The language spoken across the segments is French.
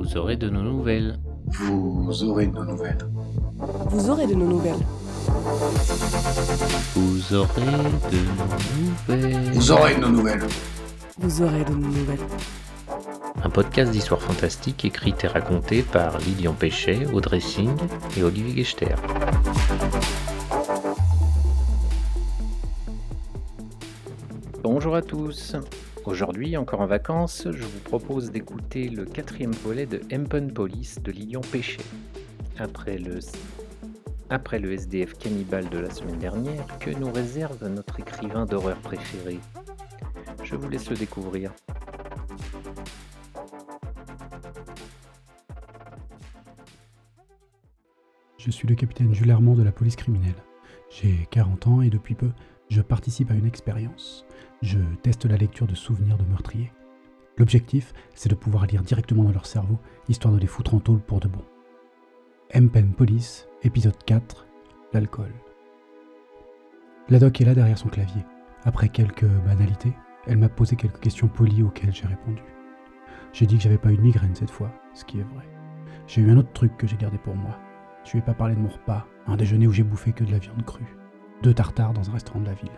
Vous aurez de nos nouvelles. Vous aurez de nos nouvelles. Vous aurez de nos nouvelles. Vous aurez de nos nouvelles. Vous aurez de nos nouvelles. Vous aurez de nos nouvelles. Un podcast d'histoire fantastique écrit et raconté par Lilian Péchet, Audrey Singh et Olivier Gechter. Bonjour à tous. Aujourd'hui, encore en vacances, je vous propose d'écouter le quatrième volet de Empen Police de Lilian Péchet. Après le, après le SDF cannibale de la semaine dernière, que nous réserve notre écrivain d'horreur préféré? Je vous laisse le découvrir. Je suis le capitaine Jules Armand de la police criminelle. J'ai 40 ans et depuis peu, je participe à une expérience. Je teste la lecture de souvenirs de meurtriers. L'objectif, c'est de pouvoir lire directement dans leur cerveau, histoire de les foutre en tôle pour de bon. M-Pen Police, épisode 4, l'alcool. La doc est là derrière son clavier. Après quelques banalités, elle m'a posé quelques questions polies auxquelles j'ai répondu. J'ai dit que j'avais pas eu de migraine cette fois, ce qui est vrai. J'ai eu un autre truc que j'ai gardé pour moi. Je lui ai pas parlé de mon repas, un déjeuner où j'ai bouffé que de la viande crue. Deux tartares dans un restaurant de la ville.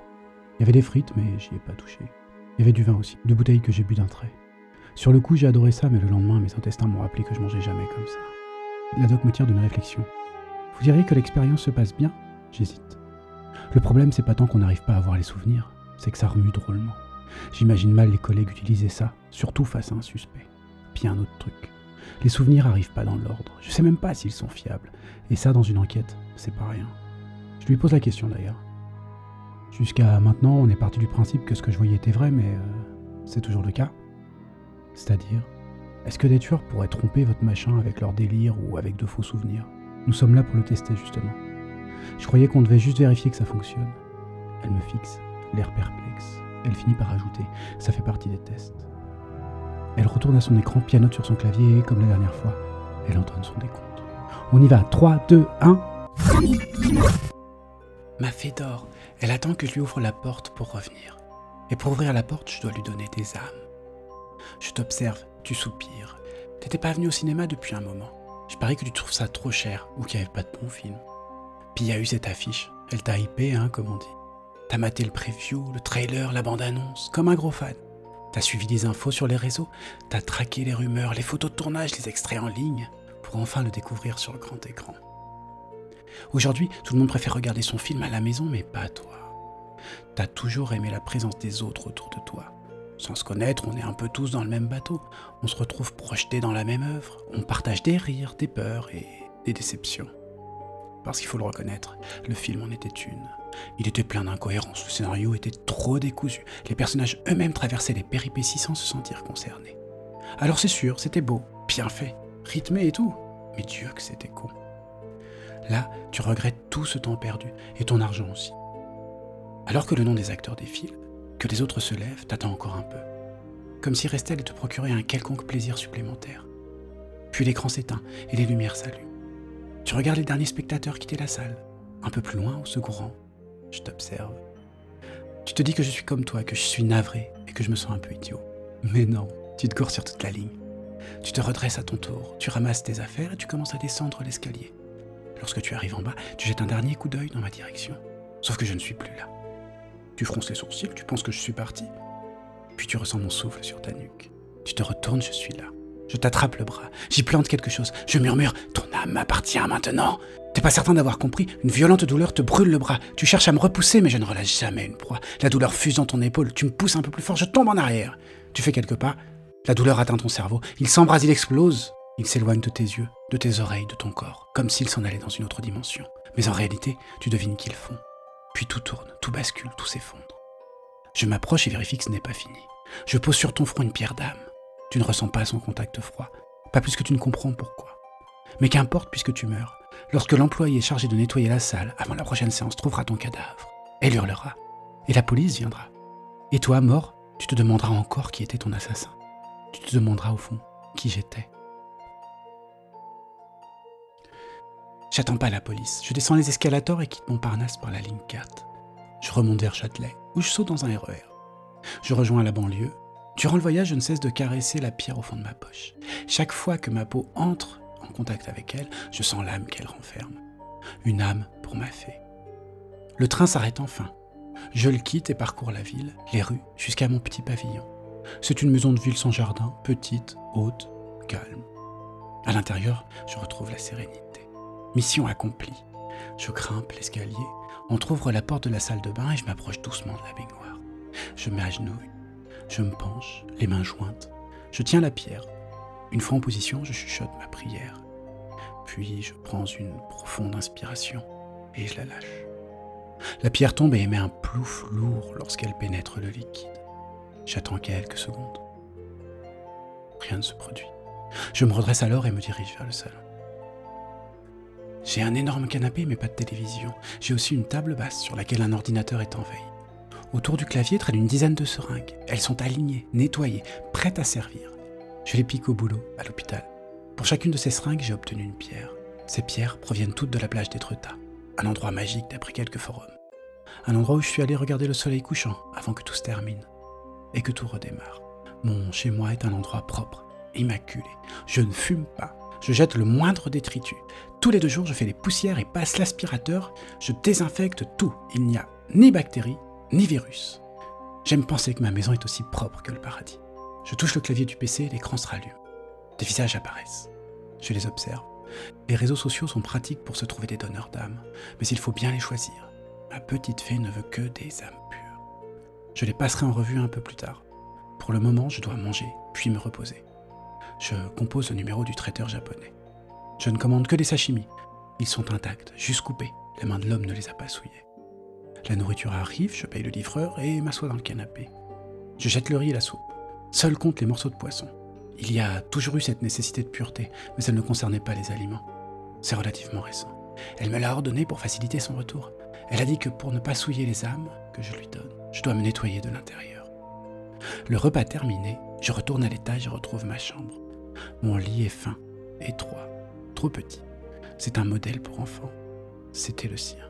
Il y avait des frites, mais j'y ai pas touché. Il y avait du vin aussi, deux bouteilles que j'ai bu d'un trait. Sur le coup, j'ai adoré ça, mais le lendemain, mes intestins m'ont rappelé que je mangeais jamais comme ça. La doc me tire de mes réflexions. Vous diriez que l'expérience se passe bien? J'hésite. Le problème, c'est pas tant qu'on n'arrive pas à avoir les souvenirs, c'est que ça remue drôlement. J'imagine mal les collègues utiliser ça, surtout face à un suspect. Puis un autre truc. Les souvenirs arrivent pas dans l'ordre. Je sais même pas s'ils sont fiables. Et ça, dans une enquête, c'est pas rien. Je lui pose la question d'ailleurs. Jusqu'à maintenant, on est parti du principe que ce que je voyais était vrai, mais euh, c'est toujours le cas. C'est-à-dire, est-ce que des tueurs pourraient tromper votre machin avec leur délire ou avec de faux souvenirs? Nous sommes là pour le tester justement. Je croyais qu'on devait juste vérifier que ça fonctionne. Elle me fixe, l'air perplexe. Elle finit par ajouter, ça fait partie des tests. Elle retourne à son écran, pianote sur son clavier et, comme la dernière fois, elle entonne son décompte. On y va, 3, 2, 1. Ma fée d'or, elle attend que je lui ouvre la porte pour revenir. Et pour ouvrir la porte, je dois lui donner des âmes. Je t'observe, tu soupires. T'étais pas venu au cinéma depuis un moment. Je parie que tu trouves ça trop cher ou qu'il n'y avait pas de bon film. Puis il y a eu cette affiche. Elle t'a hypé, hein, comme on dit. T'as maté le preview, le trailer, la bande-annonce, comme un gros fan. T'as suivi des infos sur les réseaux, t'as traqué les rumeurs, les photos de tournage, les extraits en ligne, pour enfin le découvrir sur le grand écran. Aujourd'hui, tout le monde préfère regarder son film à la maison, mais pas toi. T'as toujours aimé la présence des autres autour de toi. Sans se connaître, on est un peu tous dans le même bateau. On se retrouve projetés dans la même œuvre. On partage des rires, des peurs et des déceptions. Parce qu'il faut le reconnaître, le film en était une. Il était plein d'incohérences, le scénario était trop décousu, les personnages eux-mêmes traversaient les péripéties sans se sentir concernés. Alors c'est sûr, c'était beau, bien fait, rythmé et tout, mais Dieu que c'était con. Là, tu regrettes tout ce temps perdu, et ton argent aussi. Alors que le nom des acteurs défile, que les autres se lèvent, t'attends encore un peu. Comme si restait allait te procurer un quelconque plaisir supplémentaire. Puis l'écran s'éteint et les lumières s'allument. Tu regardes les derniers spectateurs quitter la salle. Un peu plus loin, au second rang, je t'observe. Tu te dis que je suis comme toi, que je suis navré et que je me sens un peu idiot. Mais non, tu te cours sur toute la ligne. Tu te redresses à ton tour, tu ramasses tes affaires et tu commences à descendre l'escalier. Lorsque tu arrives en bas, tu jettes un dernier coup d'œil dans ma direction. Sauf que je ne suis plus là. Tu fronces les sourcils, tu penses que je suis parti. Puis tu ressens mon souffle sur ta nuque. Tu te retournes, je suis là. Je t'attrape le bras, j'y plante quelque chose. Je murmure Ton âme m'appartient maintenant. T'es pas certain d'avoir compris Une violente douleur te brûle le bras. Tu cherches à me repousser, mais je ne relâche jamais une proie. La douleur fuse dans ton épaule. Tu me pousses un peu plus fort, je tombe en arrière. Tu fais quelques pas. La douleur atteint ton cerveau. Il s'embrase, il explose. Il s'éloigne de tes yeux, de tes oreilles, de ton corps, comme s'il s'en allait dans une autre dimension. Mais en réalité, tu devines qu'ils font. Puis tout tourne, tout bascule, tout s'effondre. Je m'approche et vérifie que ce n'est pas fini. Je pose sur ton front une pierre d'âme. Tu ne ressens pas son contact froid, pas plus que tu ne comprends pourquoi. Mais qu'importe puisque tu meurs, lorsque l'employé chargé de nettoyer la salle avant la prochaine séance trouvera ton cadavre, elle hurlera, et la police viendra. Et toi, mort, tu te demanderas encore qui était ton assassin. Tu te demanderas au fond qui j'étais. J'attends pas la police. Je descends les escalators et quitte Montparnasse par la ligne 4. Je remonte vers Châtelet, où je saute dans un RER. Je rejoins la banlieue. Durant le voyage, je ne cesse de caresser la pierre au fond de ma poche. Chaque fois que ma peau entre en contact avec elle, je sens l'âme qu'elle renferme. Une âme pour ma fée. Le train s'arrête enfin. Je le quitte et parcours la ville, les rues, jusqu'à mon petit pavillon. C'est une maison de ville sans jardin, petite, haute, calme. À l'intérieur, je retrouve la sérénité. Mission accomplie. Je grimpe l'escalier, entr'ouvre la porte de la salle de bain et je m'approche doucement de la baignoire. Je m'agenouille, je me penche, les mains jointes. Je tiens la pierre. Une fois en position, je chuchote ma prière. Puis je prends une profonde inspiration et je la lâche. La pierre tombe et émet un plouf lourd lorsqu'elle pénètre le liquide. J'attends quelques secondes. Rien ne se produit. Je me redresse alors et me dirige vers le salon. J'ai un énorme canapé mais pas de télévision. J'ai aussi une table basse sur laquelle un ordinateur est en veille. Autour du clavier traîne une dizaine de seringues. Elles sont alignées, nettoyées, prêtes à servir. Je les pique au boulot, à l'hôpital. Pour chacune de ces seringues, j'ai obtenu une pierre. Ces pierres proviennent toutes de la plage d'Étretat, un endroit magique d'après quelques forums. Un endroit où je suis allé regarder le soleil couchant avant que tout se termine et que tout redémarre. Mon chez moi est un endroit propre, immaculé. Je ne fume pas. Je jette le moindre détritus. Tous les deux jours, je fais les poussières et passe l'aspirateur. Je désinfecte tout. Il n'y a ni bactéries, ni virus. J'aime penser que ma maison est aussi propre que le paradis. Je touche le clavier du PC l'écran se rallume. Des visages apparaissent. Je les observe. Les réseaux sociaux sont pratiques pour se trouver des donneurs d'âme, mais il faut bien les choisir. Ma petite fée ne veut que des âmes pures. Je les passerai en revue un peu plus tard. Pour le moment, je dois manger, puis me reposer. Je compose le numéro du traiteur japonais. Je ne commande que des sashimi. Ils sont intacts, juste coupés. La main de l'homme ne les a pas souillés. La nourriture arrive, je paye le livreur et m'assois dans le canapé. Je jette le riz et la soupe. Seul compte les morceaux de poisson. Il y a toujours eu cette nécessité de pureté, mais ça ne concernait pas les aliments. C'est relativement récent. Elle me l'a ordonné pour faciliter son retour. Elle a dit que pour ne pas souiller les âmes que je lui donne, je dois me nettoyer de l'intérieur. Le repas terminé, je retourne à l'étage et retrouve ma chambre. Mon lit est fin, étroit, trop petit. C'est un modèle pour enfants. C'était le sien.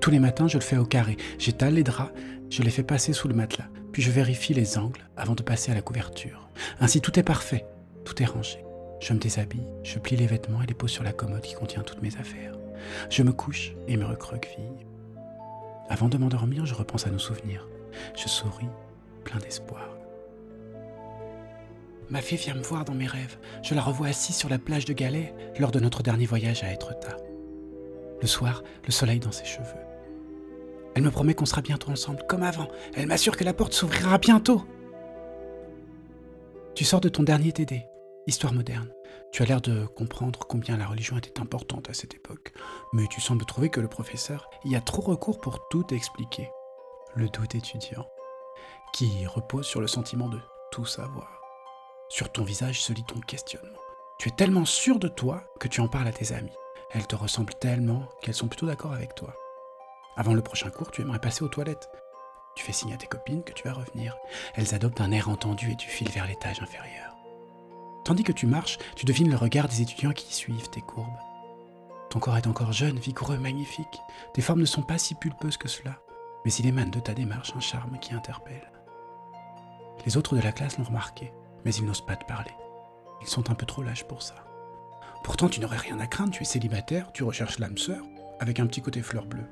Tous les matins, je le fais au carré. J'étale les draps, je les fais passer sous le matelas, puis je vérifie les angles avant de passer à la couverture. Ainsi, tout est parfait, tout est rangé. Je me déshabille, je plie les vêtements et les pose sur la commode qui contient toutes mes affaires. Je me couche et me recroqueville. Avant de m'endormir, je repense à nos souvenirs. Je souris, plein d'espoir. Ma fille vient me voir dans mes rêves. Je la revois assise sur la plage de Galets lors de notre dernier voyage à Étretat. Le soir, le soleil dans ses cheveux. Elle me promet qu'on sera bientôt ensemble, comme avant. Elle m'assure que la porte s'ouvrira bientôt. Tu sors de ton dernier TD, Histoire moderne. Tu as l'air de comprendre combien la religion était importante à cette époque, mais tu sembles trouver que le professeur y a trop recours pour tout expliquer. Le doute étudiant, qui repose sur le sentiment de tout savoir. Sur ton visage se lit ton questionnement. Tu es tellement sûr de toi que tu en parles à tes amis. Elles te ressemblent tellement qu'elles sont plutôt d'accord avec toi. Avant le prochain cours, tu aimerais passer aux toilettes. Tu fais signe à tes copines que tu vas revenir. Elles adoptent un air entendu et tu files vers l'étage inférieur. Tandis que tu marches, tu devines le regard des étudiants qui suivent tes courbes. Ton corps est encore jeune, vigoureux, magnifique. Tes formes ne sont pas si pulpeuses que cela, mais il émane de ta démarche un charme qui interpelle. Les autres de la classe l'ont remarqué, mais ils n'osent pas te parler. Ils sont un peu trop lâches pour ça. Pourtant, tu n'aurais rien à craindre, tu es célibataire, tu recherches l'âme sœur, avec un petit côté fleur bleue.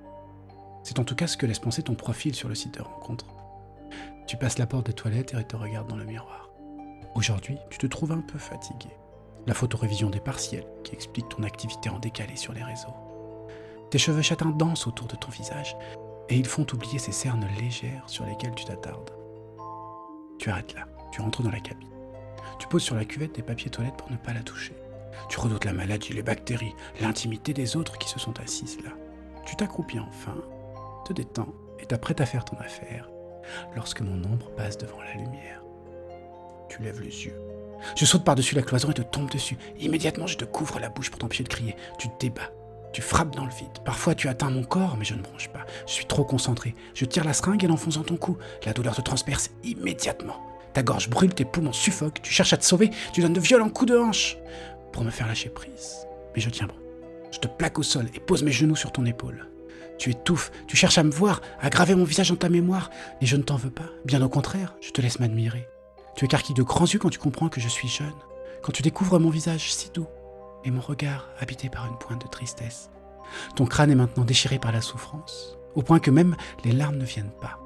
C'est en tout cas ce que laisse penser ton profil sur le site de rencontre. Tu passes la porte des toilettes et te regardes dans le miroir. Aujourd'hui, tu te trouves un peu fatigué. La photorévision des partiels qui explique ton activité en décalé sur les réseaux. Tes cheveux châtains dansent autour de ton visage et ils font oublier ces cernes légères sur lesquelles tu t'attardes. Tu arrêtes là, tu rentres dans la cabine. Tu poses sur la cuvette des papiers toilettes pour ne pas la toucher. Tu redoutes la maladie, les bactéries, l'intimité des autres qui se sont assises là. Tu t'accroupis enfin, te détends et t'apprêtes à faire ton affaire lorsque mon ombre passe devant la lumière. Tu lèves les yeux. Je saute par-dessus la cloison et te tombe dessus. Immédiatement, je te couvre la bouche pour t'empêcher de crier. Tu te débats. Tu frappes dans le vide. Parfois, tu atteins mon corps, mais je ne bronche pas. Je suis trop concentré. Je tire la seringue et l'enfonce dans ton cou. La douleur te transperce immédiatement. Ta gorge brûle, tes poumons suffoquent. Tu cherches à te sauver. Tu donnes de violents coups de hanche pour me faire lâcher prise. Mais je tiens bon. Je te plaque au sol et pose mes genoux sur ton épaule. Tu étouffes, tu cherches à me voir, à graver mon visage dans ta mémoire, et je ne t'en veux pas. Bien au contraire, je te laisse m'admirer. Tu écarquilles de grands yeux quand tu comprends que je suis jeune, quand tu découvres mon visage si doux et mon regard habité par une pointe de tristesse. Ton crâne est maintenant déchiré par la souffrance, au point que même les larmes ne viennent pas.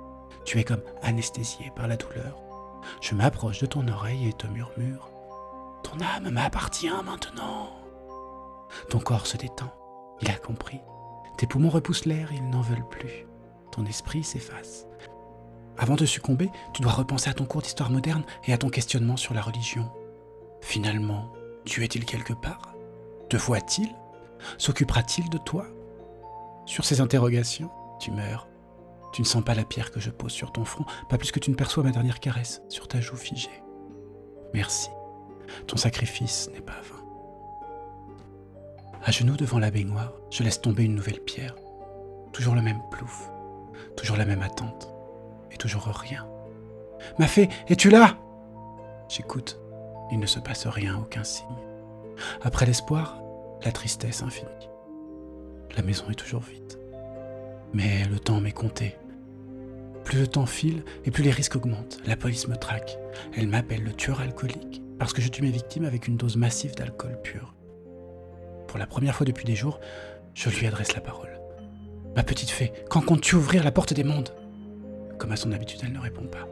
Tu es comme anesthésié par la douleur. Je m'approche de ton oreille et te murmure Ton âme m'appartient maintenant. Ton corps se détend. Il a compris. Tes poumons repoussent l'air, ils n'en veulent plus. Ton esprit s'efface. Avant de succomber, tu dois repenser à ton cours d'histoire moderne et à ton questionnement sur la religion. Finalement, Dieu est-il quelque part? Te voit-il? S'occupera-t-il de toi? Sur ces interrogations, tu meurs. Tu ne sens pas la pierre que je pose sur ton front, pas plus que tu ne perçois ma dernière caresse sur ta joue figée. Merci. Ton sacrifice n'est pas vain. À genoux devant la baignoire, je laisse tomber une nouvelle pierre. Toujours le même plouf, toujours la même attente, et toujours rien. Ma fée, es-tu là? J'écoute. Il ne se passe rien, aucun signe. Après l'espoir, la tristesse infinie. La maison est toujours vide. Mais le temps m'est compté. Plus le temps file et plus les risques augmentent. La police me traque. Elle m'appelle le tueur alcoolique parce que je tue mes victimes avec une dose massive d'alcool pur. Pour la première fois depuis des jours, je lui adresse la parole. Ma petite fée, quand comptes-tu ouvrir la porte des mondes? Comme à son habitude, elle ne répond pas.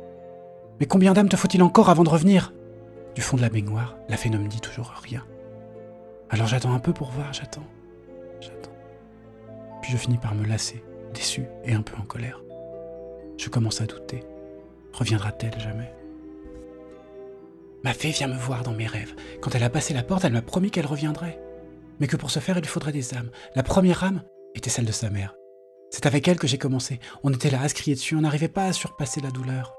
Mais combien d'âmes te faut-il encore avant de revenir? Du fond de la baignoire, la fée ne me dit toujours rien. Alors j'attends un peu pour voir, j'attends, j'attends. Puis je finis par me lasser, déçu et un peu en colère. Je commence à douter. Reviendra-t-elle jamais? Ma fée vient me voir dans mes rêves. Quand elle a passé la porte, elle m'a promis qu'elle reviendrait mais que pour ce faire, il faudrait des âmes. La première âme était celle de sa mère. C'est avec elle que j'ai commencé. On était là à se crier dessus, on n'arrivait pas à surpasser la douleur.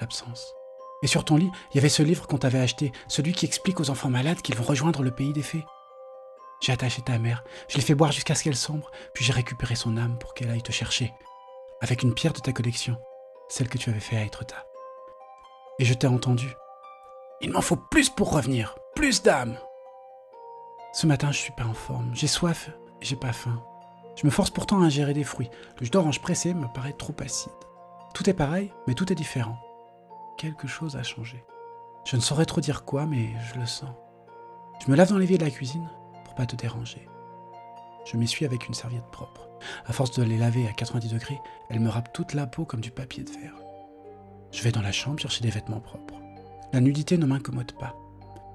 L'absence. Et sur ton lit, il y avait ce livre qu'on t'avait acheté, celui qui explique aux enfants malades qu'ils vont rejoindre le pays des fées. J'ai attaché ta mère, je l'ai fait boire jusqu'à ce qu'elle sombre, puis j'ai récupéré son âme pour qu'elle aille te chercher, avec une pierre de ta collection, celle que tu avais fait à Etretat. Et je t'ai entendu. Il m'en faut plus pour revenir, plus d'âmes. Ce matin, je suis pas en forme. J'ai soif j'ai pas faim. Je me force pourtant à ingérer des fruits. Le jus d'orange pressé me paraît trop acide. Tout est pareil, mais tout est différent. Quelque chose a changé. Je ne saurais trop dire quoi, mais je le sens. Je me lave dans l'évier de la cuisine pas te déranger. Je m'essuie avec une serviette propre. À force de les laver à 90 degrés, elle me râpe toute la peau comme du papier de verre. Je vais dans la chambre chercher des vêtements propres. La nudité ne m'incommode pas.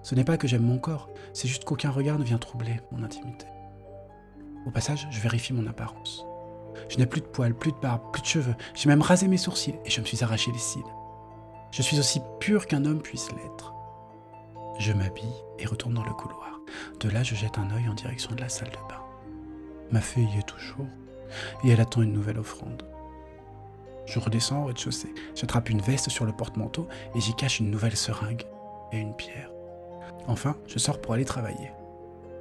Ce n'est pas que j'aime mon corps, c'est juste qu'aucun regard ne vient troubler mon intimité. Au passage, je vérifie mon apparence. Je n'ai plus de poils, plus de barbe, plus de cheveux, j'ai même rasé mes sourcils et je me suis arraché les cils. Je suis aussi pur qu'un homme puisse l'être. Je m'habille et retourne dans le couloir. De là, je jette un œil en direction de la salle de bain. Ma fille y est toujours, et elle attend une nouvelle offrande. Je redescends au rez-de-chaussée, j'attrape une veste sur le porte-manteau et j'y cache une nouvelle seringue et une pierre. Enfin, je sors pour aller travailler.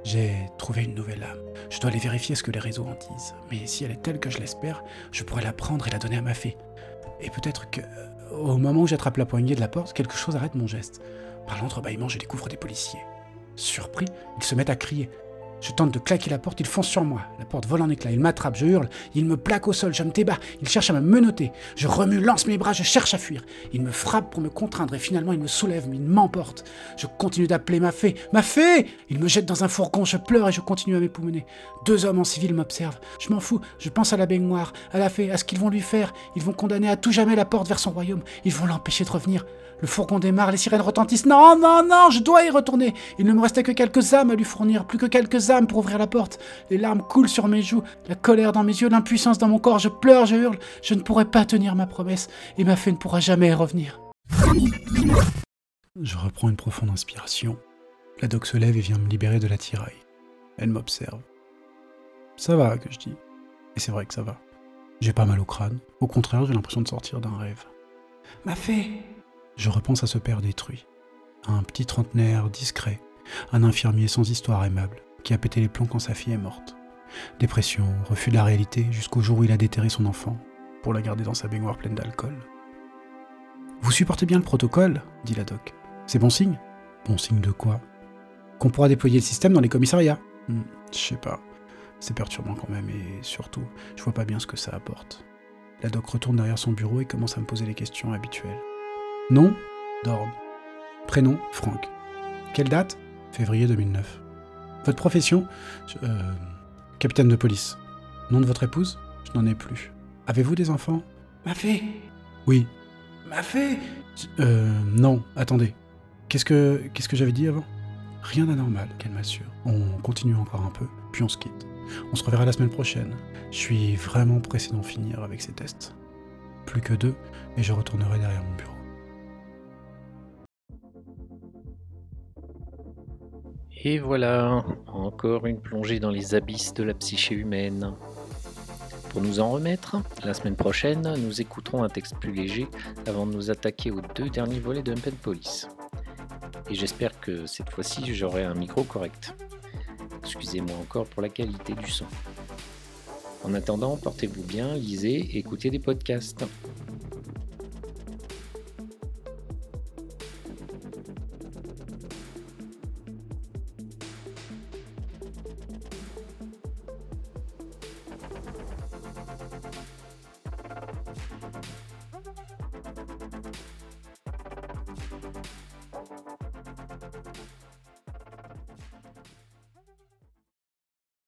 J'ai trouvé une nouvelle âme. Je dois aller vérifier ce que les réseaux en disent. Mais si elle est telle que je l'espère, je pourrais la prendre et la donner à ma fée. Et peut-être que, au moment où j'attrape la poignée de la porte, quelque chose arrête mon geste. Par l'entrebâillement, je découvre des policiers. Surpris, ils se mettent à crier. Je tente de claquer la porte, il fonce sur moi. La porte vole en éclats, il m'attrape, je hurle, il me plaque au sol, je me débat, il cherche à me menotter. Je remue, lance mes bras, je cherche à fuir. Il me frappe pour me contraindre et finalement il me soulève, mais il m'emporte. Je continue d'appeler ma fée. Ma fée Il me jette dans un fourgon, je pleure et je continue à m'époumoner. Deux hommes en civil m'observent. Je m'en fous, je pense à la baignoire, à la fée, à ce qu'ils vont lui faire. Ils vont condamner à tout jamais la porte vers son royaume. Ils vont l'empêcher de revenir. Le fourgon démarre, les sirènes retentissent. Non, non, non, je dois y retourner. Il ne me restait que quelques âmes à lui fournir, plus que quelques âmes pour ouvrir la porte. Les larmes coulent sur mes joues, la colère dans mes yeux, l'impuissance dans mon corps. Je pleure, je hurle. Je ne pourrai pas tenir ma promesse et ma fée ne pourra jamais revenir. Je reprends une profonde inspiration. La doc se lève et vient me libérer de la tiraille. Elle m'observe. Ça va, que je dis. Et c'est vrai que ça va. J'ai pas mal au crâne. Au contraire, j'ai l'impression de sortir d'un rêve. Ma fée je repense à ce père détruit, à un petit trentenaire discret, un infirmier sans histoire aimable, qui a pété les plombs quand sa fille est morte. Dépression, refus de la réalité, jusqu'au jour où il a déterré son enfant, pour la garder dans sa baignoire pleine d'alcool. Vous supportez bien le protocole dit la doc. C'est bon signe? Bon signe de quoi? Qu'on pourra déployer le système dans les commissariats hmm, Je sais pas. C'est perturbant quand même, et surtout, je vois pas bien ce que ça apporte. La doc retourne derrière son bureau et commence à me poser les questions habituelles. Non Dorn. Prénom Franck. Quelle date? Février 2009. Votre profession? Euh, Capitaine de police. Nom de votre épouse? Je n'en ai plus. Avez-vous des enfants? Ma fée Oui. Ma fée Euh. Non, attendez. Qu'est-ce que. Qu'est-ce que j'avais dit avant? Rien d'anormal, qu'elle m'assure. On continue encore un peu, puis on se quitte. On se reverra la semaine prochaine. Je suis vraiment pressé d'en finir avec ces tests. Plus que deux, et je retournerai derrière mon bureau. Et voilà, encore une plongée dans les abysses de la psyché humaine. Pour nous en remettre, la semaine prochaine, nous écouterons un texte plus léger avant de nous attaquer aux deux derniers volets de Pen Police. Et j'espère que cette fois-ci, j'aurai un micro correct. Excusez-moi encore pour la qualité du son. En attendant, portez-vous bien, lisez et écoutez des podcasts.